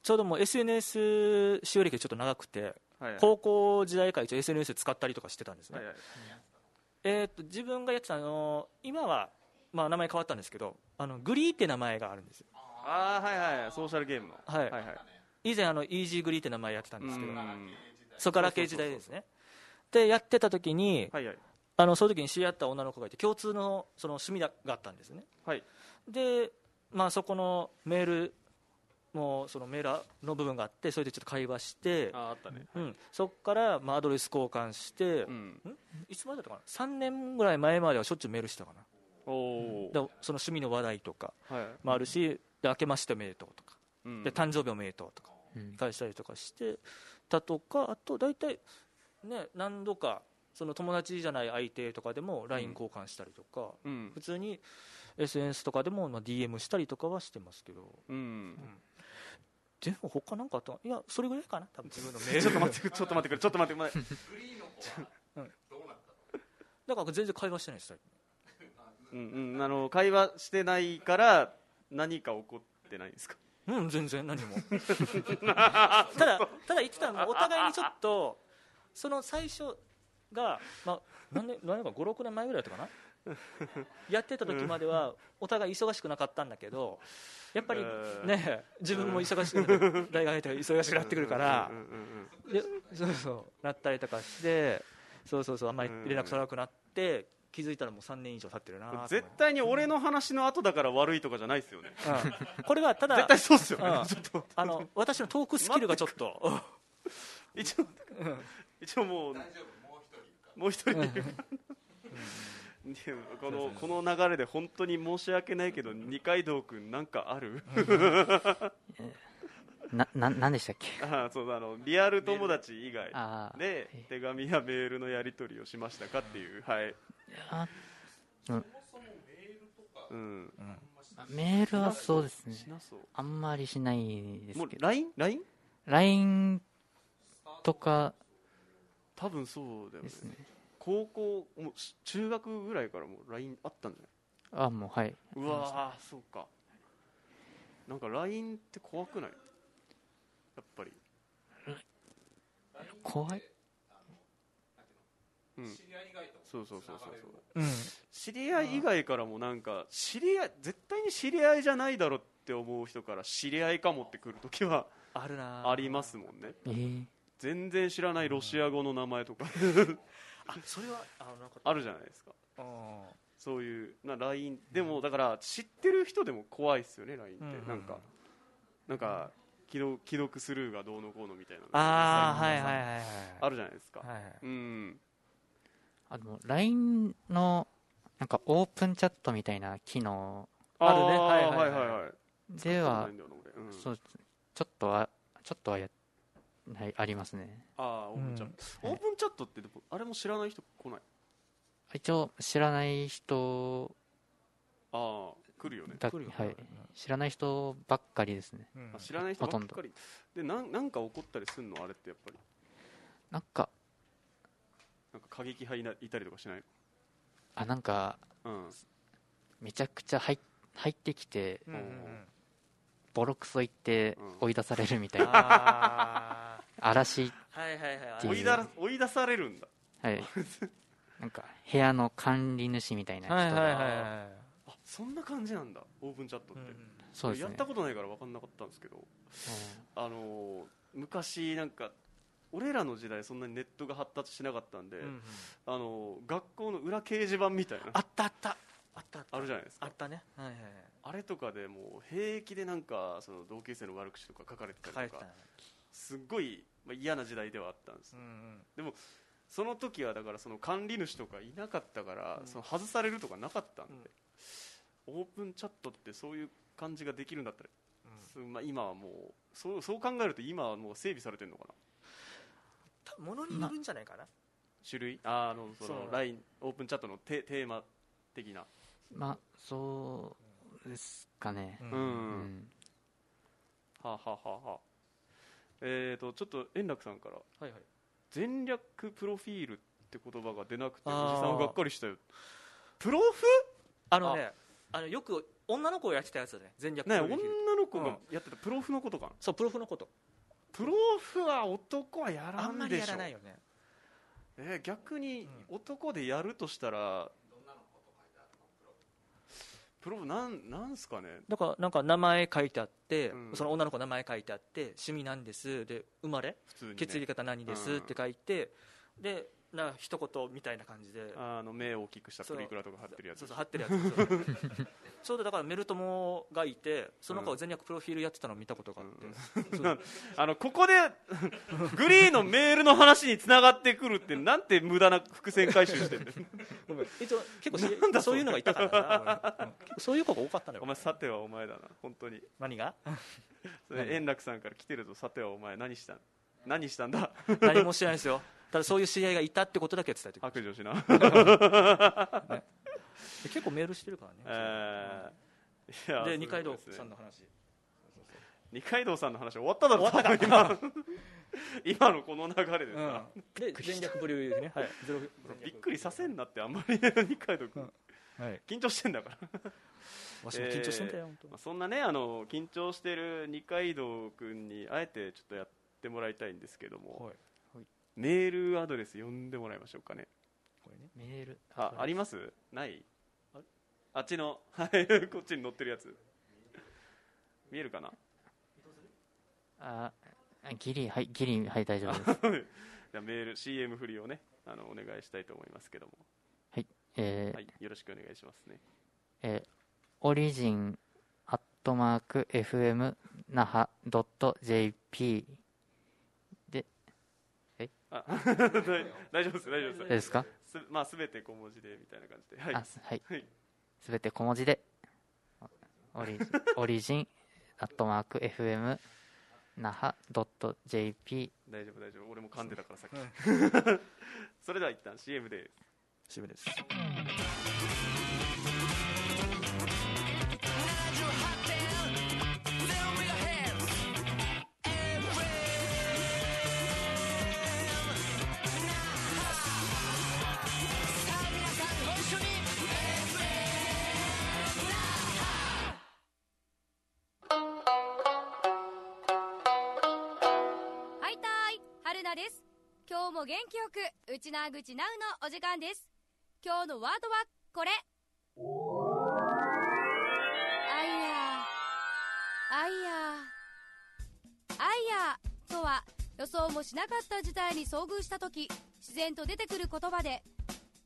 ちょうどもう SNS 使用歴がちょっと長くて、はいはい。高校時代から一応 SNS 使ったりとかしてたんですね、はいはい。えー、と自分がやってたの今は、まあ、名前変わったんですけどあのグリーって名前があるんですよ。ああはいはいソーシャルゲームの。はい。はいはい。以前あのイージーグリーって名前やってたんですけどうんそこから系時代ですね。でやってた時にはいはい。あのその時に知り合った女の子がいて共通のその趣味があったんですね。はい。で、まあ、そこのメールもそのメーラーの部分があってそれでちょっと会話して、あああったね。うん、そこからまあアドレス交換して、うん。いつまでだったかな？3年ぐらい前まではしょっちゅうメールしたかな。おおでその趣味の話題とかはい。もあるしで明けましておめでとうとか。うん。で誕生日おめでとうとかうん。返したりとかしてたとかあと大体ね何度かその友達じゃない相手とかでも LINE 交換したりとか、うん。普通に SNS とかでもまあ DM したりとかはしてますけど。うんでも他なんかあったいやそれぐらいかな多分。自分のメールちょっと待ってくれちょっと待ってくれちょっと待ってくれ。だから全然会話してないです最うんうんあの会話してないから何か起こってないんですか？近うん全然何も。ただただ言ってたのはお互いにちょっとその最初が、まあ、何年何年か56年前ぐらいだったかな？やってた時まではお互い忙しくなかったんだけどやっぱりうん。ね自分も忙しく大学入ったら忙しくなってくるからそうそうなったりとかしてそうそうそうあんまり連絡取らなくなって気づいたらもう3年以上経ってるな絶対に俺の話の後だから悪いとかじゃないですよね。うん。これはただ絶対そうっすよね。うん。ちょっと。あの私のトークスキルがちょっと。一応一応もうもう一人いるでもこのこの流れで本当に申し訳ないけど二階堂君なんかある？な、な、なんでしたっけ？あそうあのリアル友達以外で手紙やメールのやり取りをしましたかっていうはい。あうん。うん。メールはそうですね。あんまりしないですけど。LINE? LINE? LINE とか多分そうだよね。ですね。高校もうし中学ぐらいからもう LINE あったんじゃなあ、もうはい。いうわーそうか。なんか LINE って怖くない？やっぱり。怖い。うん。そうそうそうそうそう。うん。知り合い以外からもなんか知り合い絶対に知り合いじゃないだろって思う人から知り合いかもってくるときはあるなありますもんね。えー、全然知らないロシア語の名前とかあそれはあなんかあるじゃないですか。あそういうな LINE でもだから知ってる人でも怖いっすよね LINE って、うんなんかなんか既読既読スルーがどうのこうのみたいなあーはいはいはいはい。あるじゃないですか、はいはいうん。あの、LINE のなんかオープンチャットみたいな機能あるね。ーはいはいはい。はいはいではそうちょっとはちょっとはやはいありますね。ああオープンチャット、うん。オープンチャットってあれも知らない人来ない？一応知らない人ああ来るよね。はい、知らない人ばっかりですね。うん。あ知らない人ばっかり。でなんなんか起こったりすんの？あれってやっぱり。なんかなんか過激派いないたりとかしない？あなんかうん。めちゃくちゃ入入ってきてうんうんうんボロクソ言ってうん追い出されるみたいな、あ嵐ーはいはいはいていう追いだ追い出されるんだ。はい。なんか部屋の管理主みたいな人が、あそんな感じなんだオープンチャットって、そうですね。やったことないから分かんなかったんですけど。あのー昔なんか俺らの時代そんなにネットが発達しなかったんで、あのー学校の裏掲示板みたいな。あったあったあったあるじゃないですか。あったね。はいはいはい。あれとかでもう平気でなんかその同級生の悪口とか書かれてたたりとかすっごい、まあ、嫌な時代ではあったんですうんうん。その時はだからその管理主とかいなかったから、その外されるとかなかったんで、オープンチャットってそういう感じができるんだったら、すまあ、今はもうそうそう考えると今はもう整備されてるのかな。多分物によるんじゃないかな。種類？ああのその LINE オープンチャットのテテーマ的なまあそうですかね。ううん、うん。はあ、はあはあ。はあ、えーとちょっと円楽さんから。はいはい。全略プロフィールって言葉が出なくておじさんはがっかりしたよ。プロフ？あのねあ。のよく女の子がやってたやつだね。全略ねプロフィール。女の子がやってたプロフのことかな？そうプロフのこと。プロフは男はやらあんまりやんでしょらないよね。えー逆に男でやるとしたら、プロフなんなんすかね？だからなんか名前書いてあって、うん。その女の子の名前書いてあって趣味なんです。で生まれ？ね、血液型何ですうんって書いて、でな一言みたいな感じで。あの目を大きくしたプリクラとか貼ってるやつ。そうそう貼ってるやつ。ちょうどだからメルトモがいてその子が全略プロフィールやってたのを見たことがあって、そう あのここで グリーのメールの話につながってくるってなんて無駄な伏線回収してんだよ ごめん。一応結構しそういうのがいたからな、そういう子が多かったのよ。お前さてはお前だな。本当に。何が？それ円楽さんから来てるぞ。さてはお前何したん？何したんだ？何もしてないですよただそういう知り合いがいたってことだけ伝えてくる白状しな。結構メールしてるからね、えーで二階堂さんの話。二階堂さんの話終わっただろ多分今。今のこの流れでさ、うん、で全略プロフィールね、はい、びっくりさせんなってあんまり。二階堂君、はい、緊張してんだから。わしも緊張してんだよ、本当。まあ、そんなねあの緊張してる二階堂君にあえてちょっとやってもらいたいんですけども、はいメールアドレス読んでもらいましょうかね。これね。メール。ああります？ない？あっちの？はいこっちに載ってるやつ。見えるかな？あギリはいギリはい大丈夫です。じゃあメール CM 振りをね。あのお願いしたいと思いますけども。えーはいよろしくお願いしますね。えーオリジンアットマーク FM 那覇 .jp あ 大丈夫です大丈夫ですですか？すまあ全て小文字でみたいな感じで。はい。はい。はい。すべて小文字で。オリジン オリジンアットマーク FM 那覇 .jp 大丈夫大丈夫。俺も噛んでたからさっき、それでは一旦 CM で CM です今日も元気よくうちなぐちなうのお時間です。今日のワードはこれ。あいやあいやあいやとは予想もしなかった事態に遭遇した時自然と出てくる言葉で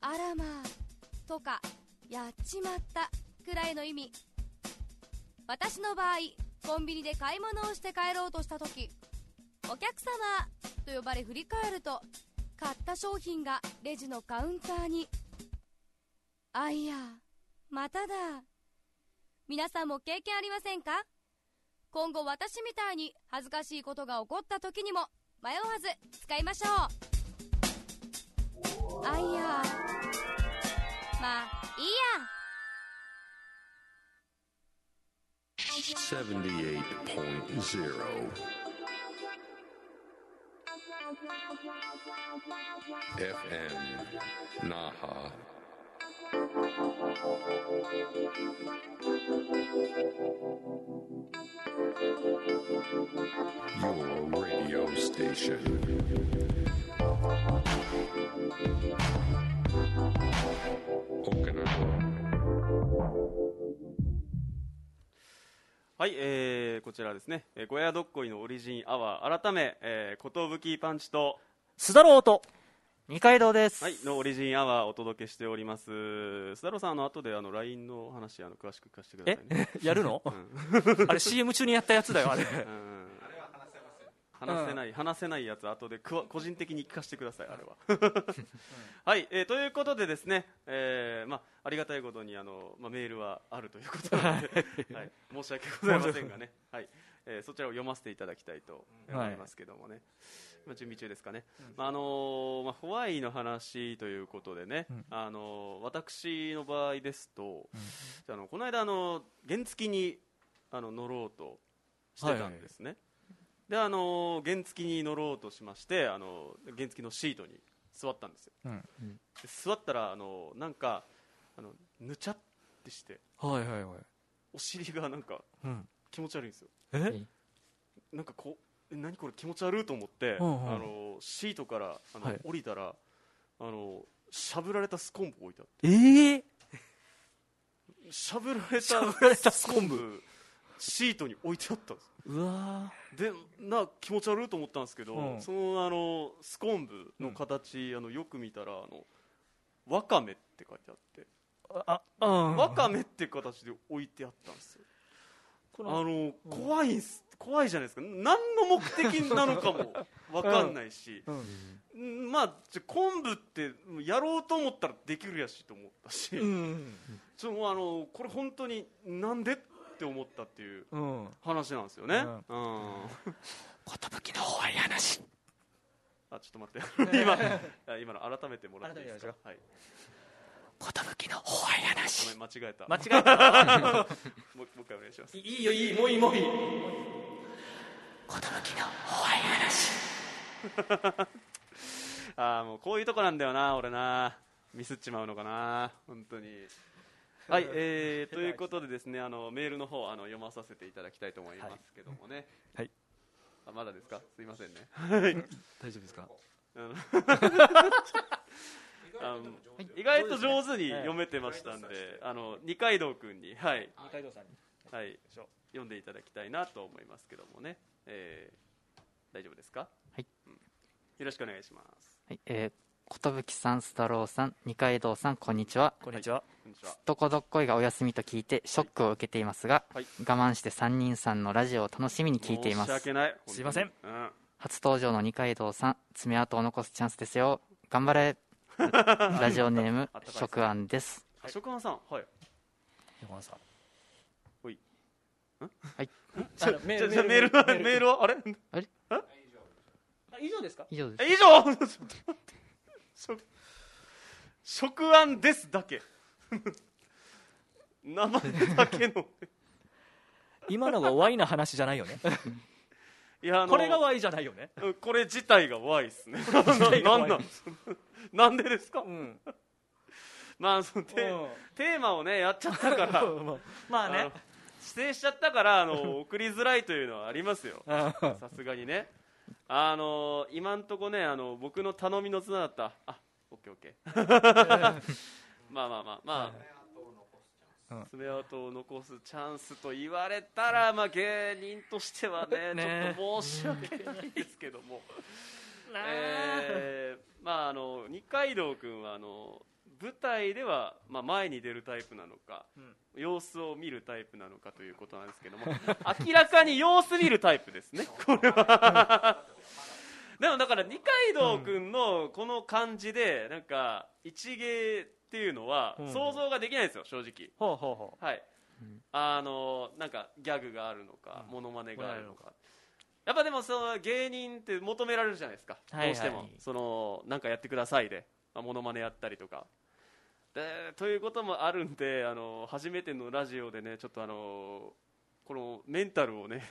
あらまあとかやっちまったくらいの意味。私の場合コンビニで買い物をして帰ろうとした時お客様と呼ばれ振り返ると買った商品がレジのカウンターに。あいやまただ。皆さんも経験ありませんか？今後私みたいに恥ずかしいことが起こった時にも迷わず使いましょう。あいや。まあいいや。78.0 FM Naha. Your radio station. Okinawa. はい、えー、こちらですね、えー、小屋どっこいのオリジンアワー。改め、えー、ことぶきパンチと須田郎と二階堂です。はい、のオリジンアワーをお届けしております。須田郎さん、あの後であの LINE の話あの詳しく聞かせてくださいね。やるの、あれ CM 中にやったやつだよあれ。うん話せない、話せないやつ後でくわ個人的に聞かせてくださいあれは。はい、えーということでですね、えーまあありがたいことにあのまあメールはあるということなので、はい、申し訳ございませんがね、はい、えーそちらを読ませていただきたいと思いますけどもね。まあ準備中ですかね、まああのーまあ、ホワイの話ということでね、あのー私の場合ですと、あのこの間あの原付にあの乗ろうとしてたんですね、であの原付に乗ろうとしましてあの原付のシートに座ったんですよ、うん。で座ったらあのなんかあのぬちゃってしてはいはいはい。お尻がなんかうん。気持ち悪いんですよ。え？なんかこうえ何これ気持ち悪いと思って、うんうん。あのシートからあの、はい。降りたらあのしゃぶられたスコンブ置いてあっええてしゃぶられたしゃぶられたスコンブシートに置いてあったんです。うわ。でな気持ち悪いと思ったんですけど、うん。そのあのスコンブの形、あのよく見たらあのわかめって書いてあって、ーあうん。わかめって形で置いてあったんですよ。あの怖いんす怖いじゃないですか。何の目的なのかもわかんないし、うん。ん。まあじゃ昆布ってやろうと思ったらできるやしと思ったし、うん。ちょもうあのこれ本当になんでって思ったっていううん。話なんですよね、ううん。寿の怖い話あちょっと待って。今あ今の改めてもらっていいですか？はい。寿の怖い話ごめん間違えた。間違えた。もうもう一回お願いします。いいよいいもういいもういい。寿の怖い話ああもうこういうとこなんだよな俺な。ミスっちまうのかな。本当に はい、えー、ということでですねあのメールの方あの読まさせていただきたいと思いますけどもね。はい。あまだですか？すいませんね。大丈夫ですか？あの意外と上手に読めてましたんで、あの二階堂君に、はい、二階堂さんに。はい、読んでいただきたいなと思いますけどもね、えー大丈夫ですか、はい。うん。よろしくお願いします。はい、えー、寿さん、スタローさん、二階堂さん、こんにちは。こんにちはこんにちは。どこどっこいがお休みと聞いてショックを受けていますが、はい我慢して三人さんのラジオを楽しみに聞いています申し訳ない。すいません。うん、初登場の二階堂さん爪痕を残すチャンスですよ頑張れラジオネーム食案です食安さん、はい。山田さんほい。はいあのメじゃじゃメールはメールはあれ？あれ以上ですか以上です以上。食食案ですだけ。名前だけの。今のがワイな話じゃないよねいやこれがワイじゃないよねうんこれ自体がワイですね。体がなんなんでですか？うんまあそのテ,、ーマをねやっちゃったから。まあね指定しちゃったからあの送りづらいというのはありますようんさすがにねあの今んとこねあの僕の頼みの綱だった。あオッケーオッケー。まあまあまあまあ爪痕を残すチャンスと言われたら、まあ、芸人としてはねね。ちょっと申し訳ないですけども、えーまああの二階堂君はあの舞台では、まあ、前に出るタイプなのか、様子を見るタイプなのかということなんですけども 明らかに様子見るタイプですねこれは。でもだから二階堂君のこの感じでなんか一芸っていうのはうん。想像ができないんですよ正直。ほうほうほはい。うん。あのなんかギャグがあるのかうん。モノマネがあるのか。やっぱでもその芸人って求められるじゃないですか。はいはい。どうしても。そのなんかやってくださいで。まあモノマネやったりとかでということもあるんであの初めてのラジオでねちょっとあのこのメンタルをね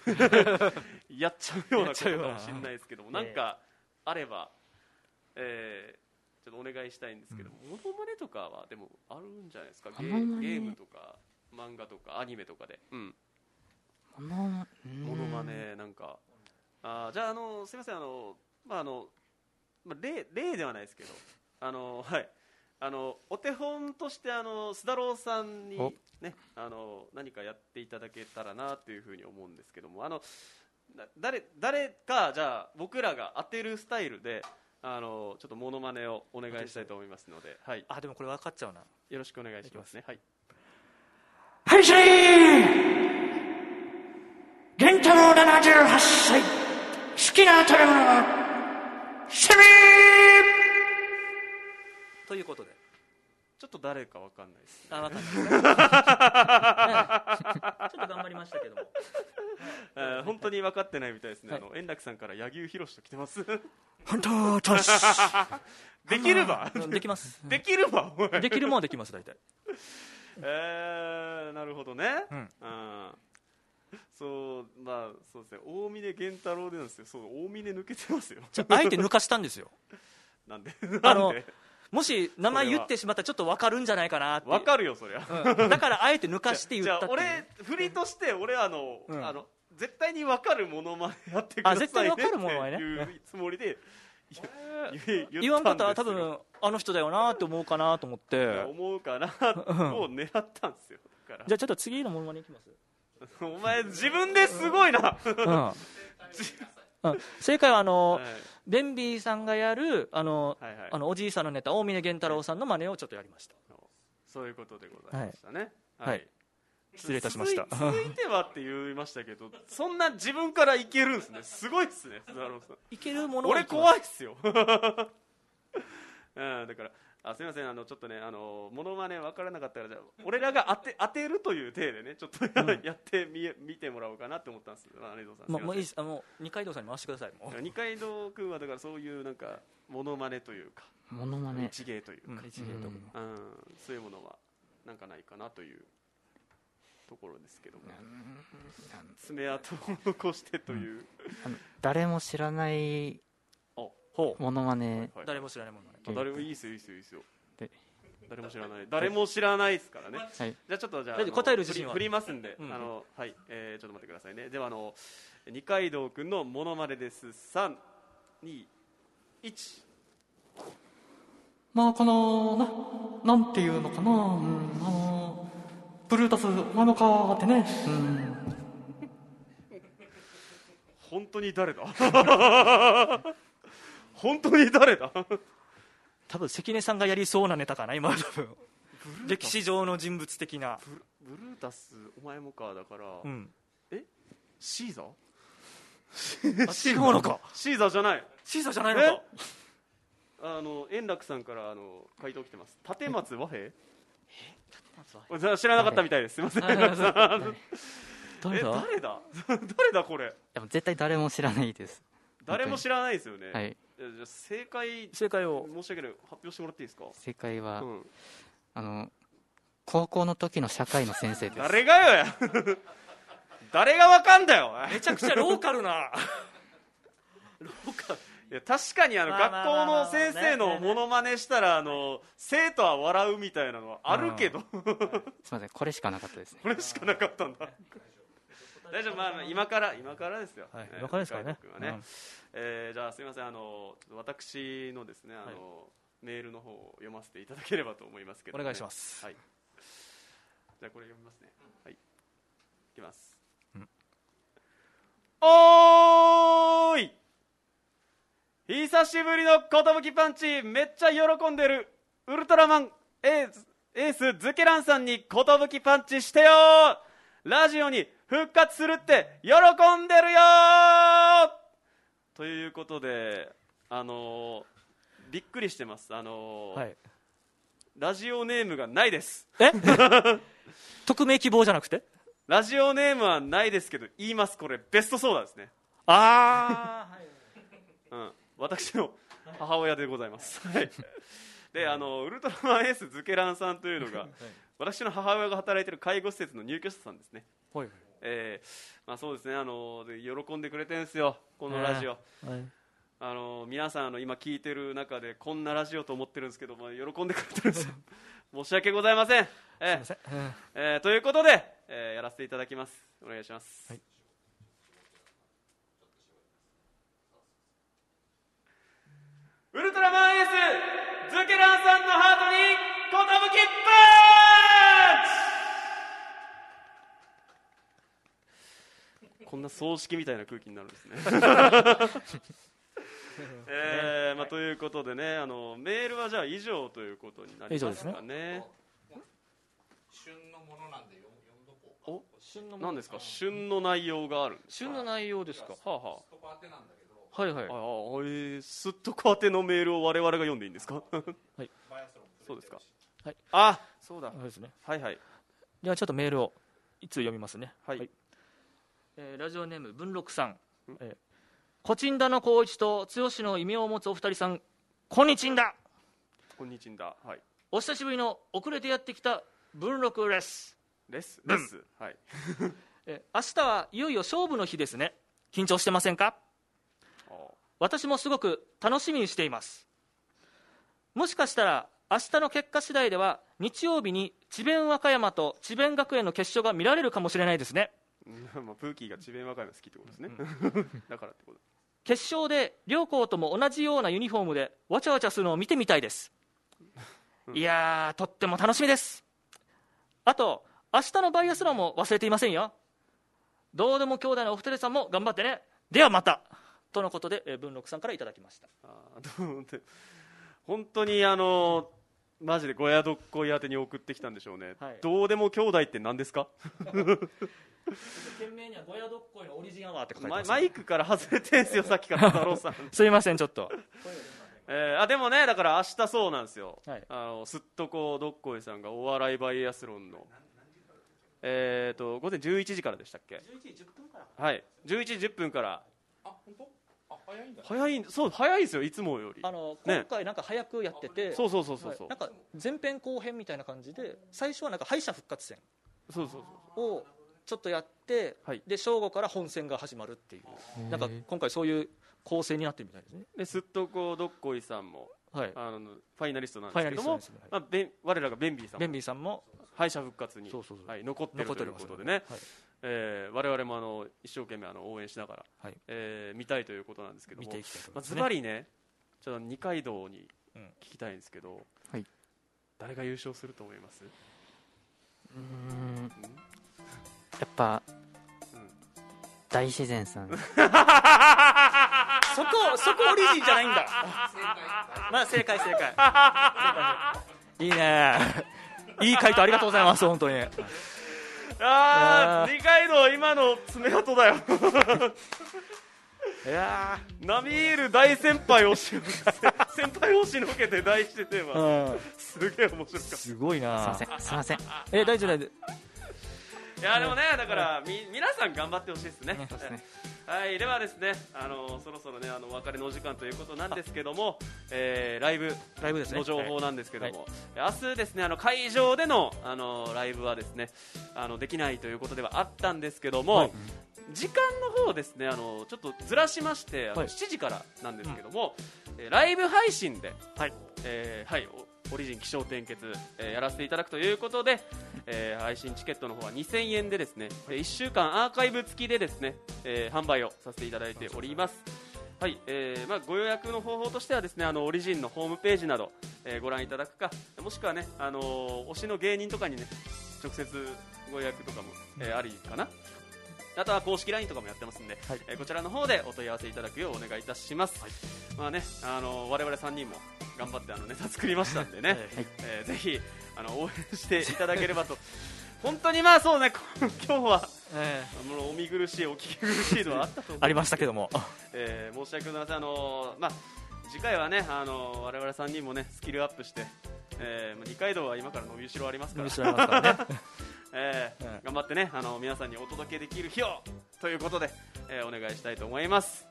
やっちゃうようなことかもしれないですけどもなんかあれば、えーちょっとお願いしたいんですけども、モノマネとかはでもあるんじゃないですか？ゲームとか漫画とかアニメとかで、うん、モノモノマネなんか。あーじゃああのすみませんあのまああの、まあ、例例ではないですけど。あのはいあのお手本としてあの須田郎さんにお。ねあの何かやっていただけたらなというふうに思うんですけどもあのな誰誰かじゃあ僕らが当てるスタイルであのちょっとモノマネをお願いしたいと思いますので、はい、あでもこれ分かっちゃうな。よろしくお願いしますね。はい。はいし源太郎78歳。好きな食べ物はセミということで。ちょっと誰かわかんないです。あ分かんない。ちょっと頑張りましたけども。えー本当に分かってないみたいですね。はい。あの円楽さんから柳生博と来てます。本当とし できればうんできます。できればできるもんはできます大体。えー、なるほどね。うん。うんそうまあそうですね。大峰源太郎でなんですよ。そう大峰抜けてますよ。じゃああえて抜かしたんですよ。なんで？あのなんで？もし名前言ってしまったらちょっと分かるんじゃないかなっていう。わかるよそりゃ。うん。だからあえて抜かして言ったって俺振りとして俺あの、うん。あの絶対に分かるものまでやってくださいねあ絶対分かるモノマネねいうつもりで言わんかったら多分あの人だよなって思うかなと思って。思うかなを狙ったんですよ。じゃあちょっと次のモノマネいきます？らお前自分ですごいな、うんうん 正解はあの、はい。ベンビーさんがやるあの、はいはい。あのおじいさんのネタ大峰源太郎さんの真似をちょっとやりました。そういうことでございましたね。はい。失礼いたしました。続いてはって言いましたけどそんな自分からいけるんですね。すごいっすね須田郎さん。いけるものは俺怖いっすよ、うん、だからあすみません。あのちょっとねあのモノマネ分からなかったからじゃあ俺らが当て 当てるという体でねちょっとやってみ見てもらおうかなって思ったんです。あ根戸さんもうもういいです。すあの二階堂さんに回してください二階堂君はだからそういうなんかモノマネというかモノマネ。一芸というか、うん一芸とか。うん。そういうものはなんかないかなというところですけども。爪痕を残してという、あの誰も知らないほう。モノマネ。はい誰も知らないもの。ねあ誰もいいですよいいですよいいですよ。で誰も知らない。誰も知らないですからね。はい。じゃあちょっとじゃあ答える自信は。振り振りますんで、うん。あのはい、えーちょっと待ってくださいね。ではあの二階堂君のモノマネです。三二一。まあ、この、な、なんていうのかな、うん、あの、ブルータスなのかってね、うん、本当に誰だ？本当に誰だ？多分関根さんがやりそうなネタかな今。多分歴史上の人物的な。ブルブルータスお前もかだから、うん。シーザー？あ違うのか。シーザーじゃない。シーサーじゃないのか。あの円楽さんからあの回答来てます。立松和平？え？知らなかったみたいです。すいません。はい。円楽さん。え誰だ？誰だ？誰だ？これ。やっぱ絶対誰も知らないです誰も知らないですよね、はい。じゃあ正解正解を。申し訳ない発表してもらっていいですか、正解は、うん、あの高校の時の社会の先生です。誰がよや？誰がわかんだよめちゃくちゃローカルな。ローカル。いや確かにあの学校の先生のモノマネしたらあの生徒は笑うみたいなのはあるけど。すみませんこれしかなかったですね。これしかなかったんだ大丈夫、まあまあ、今から今からですよ、はいえー今からですからね。ね。うん。えーじゃあすみませんあのちょっと私のですねあの、メールの方を読ませていただければと思いますけど、お願いします。はい。じゃあこれ読みますね、はい。いきます、おーい。久しぶりの寿パンチ。めっちゃ喜んでる。ウルトラマンエースエースズケランさんに寿パンチしてよラジオに復活するって喜んでるよということであのーびっくりしてます。あのーはい。ラジオネームがないです。え？匿名希望じゃなくて？ラジオネームはないですけど言います。これベストソーダですね。ああ、うん、私の母親でございます。はい。であのウルトラマンエースズケランさんというのが、私の母親が働いている介護施設の入居者さんですね、はいえーまあ、そうですねあので喜んでくれてるんですよ、このラジオ、はい。あの皆さんあの今聞いてる中でこんなラジオと思ってるんですけど、まあ、喜んでくれてるんですよ、申し訳ございません。えー。すいません。えーということで、えーやらせていただきます、お願いします。はい。ウルトラマンエースズケランさんのこんな葬式みたいな空気になるんですね。えーまあ、ということでねあのメールはじゃあ以上ということになりますかね。旬のものなんで読ん読んどこうお旬の何ですか？旬の内容があるんですか？旬の内容ですか？はあはあ。とこ当てなんだけど。はいはい。ああ、えー、すっとこ当てのメールを我々が読んでいいんですか？バイアスロンそうですか。はい。あそうだ。そうですね。はいはい。ではちょっとメールをいつ読みますね。はい、えーラジオネーム文禄さん、えー、コチンダの光一と剛の異名を持つお二人さんこんにちんだ。こんにちははい。お久しぶりの遅れてやってきた文禄です、レスレス、はい。えー明日はいよいよ勝負の日ですね。緊張してませんか？あ私もすごく楽しみにしています。もしかしたら明日の結果次第では日曜日に智弁和歌山と智弁学園の決勝が見られるかもしれないですね。うん まあ、プーキーが智弁和歌山好きってことですね、だからってこと。決勝で両校とも同じようなユニフォームでわちゃわちゃするのを見てみたいです。いやーとっても楽しみです。あと明日のバイアスロンも忘れていませんよ。どうでも兄弟のお二人さんも頑張ってね。ではまた。とのことで、えー文禄さんからいただきました。あーどうで本当にあのマジでゴヤどっこい宛てに送ってきたんでしょうね、はい。どうでも兄弟って何ですか？件名にはゴヤドッコイのオリジンアワーって書いてます、ママイクから外れてんすよさっきから太郎さん。すいませんちょっと。えーあでもねだから明日そうなんですよ、はい。あのすっとこどっこいさんがお笑いバイアスロンの。えー、と午前11時からでしたっけ？11時10分から。はい。11時10分から。あ本当？あ早いんだ早いんそう早いですよいつもより。あのね。今回なんか早くやってて、そうそうそうそうそう、はい。なんか前編後編みたいな感じで最初はなんか敗者復活戦そうそうそうをちょっとやって、はい。で正午から本戦が始まるっていう。なんか今回そういう構成になってるみたいですね。ですっとこどっこいさんもはい。あのファイナリストなんですけどもね、まあ、べん我らがベンビーさんベもンビーさんも敗者復活にそうそうそう。はい、残ってるということでね、はいえー我々もあの一生懸命あの応援しながら、はい。えー見たいということなんですけどもまあ、ますね。ズバリねちょっと二階堂にうん聞きたいんですけど、はい。誰が優勝すると思います？うーん。やっぱ、大自然さん。そこそこオリジンじゃないんだ。まあ正解正解。正解。いいね。いい回答ありがとうございます本当にああ二階堂今の爪痕だよ。いや並みいる大先輩をし先輩を押しのけて大してテーマ、ーすげえ面白かった。すごいすいなません。すいません。え大丈夫大丈いやでもねだからみ皆さん頑張ってほしいですね。ねそうですねはいではですねあのそろそろねあのお別れのお時間ということなんですけども、えーライブ夫ライブですね。の情報なんですけども、はい明日ですねあの会場でのあのライブはですねあのできないということではあったんですけども、はい。時間の方ですねあのちょっとずらしましてあのはい。7時からなんですけども、えーライブ配信で、はい。えーはいおオリジン気象転結、えーやらせていただくということで、えー配信チケットの方は2000円でですね1週間アーカイブ付きでですね、えー販売をさせていただいております。はいえーまあ、ご予約の方法としてはですねあのオリジンのホームページなど、えーご覧いただくかもしくはね、あの推しの芸人とかにね直接ご予約とかも、えーありかなあとは公式 LINE とかもやってますんで、はい。えーこちらの方でお問い合わせいただくようお願いいたします、まあねあのー我々3人も頑張ってあのネタ作りましたんでね、はい。えーぜひあの応援していただければと。本当にまあそうねこ 今日はえもうお見苦しいお聞き苦しいのはあったとありましたけども。えー申し訳ございません。あのーまあ次回はねあのー我々3人もねスキルアップして、えーまあ二階堂は今から伸びしろありますから。伸びしろありますからね えーうん。頑張ってねあの皆さんにお届けできる日をということで、えーお願いしたいと思います。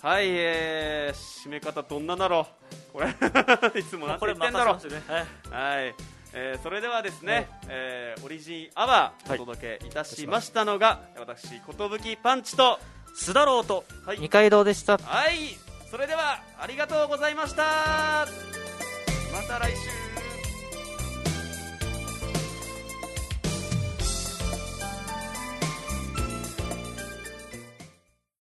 はい、えー締め方どんなだろう？これ いつもなんて言ってんだろう？任せますよね。はい、えーそれではですね、えーオリジンアワーお届けいたしましたのが、私寿パンチと須田郎とはい。二階堂でした。はい。それではありがとうございました。また来週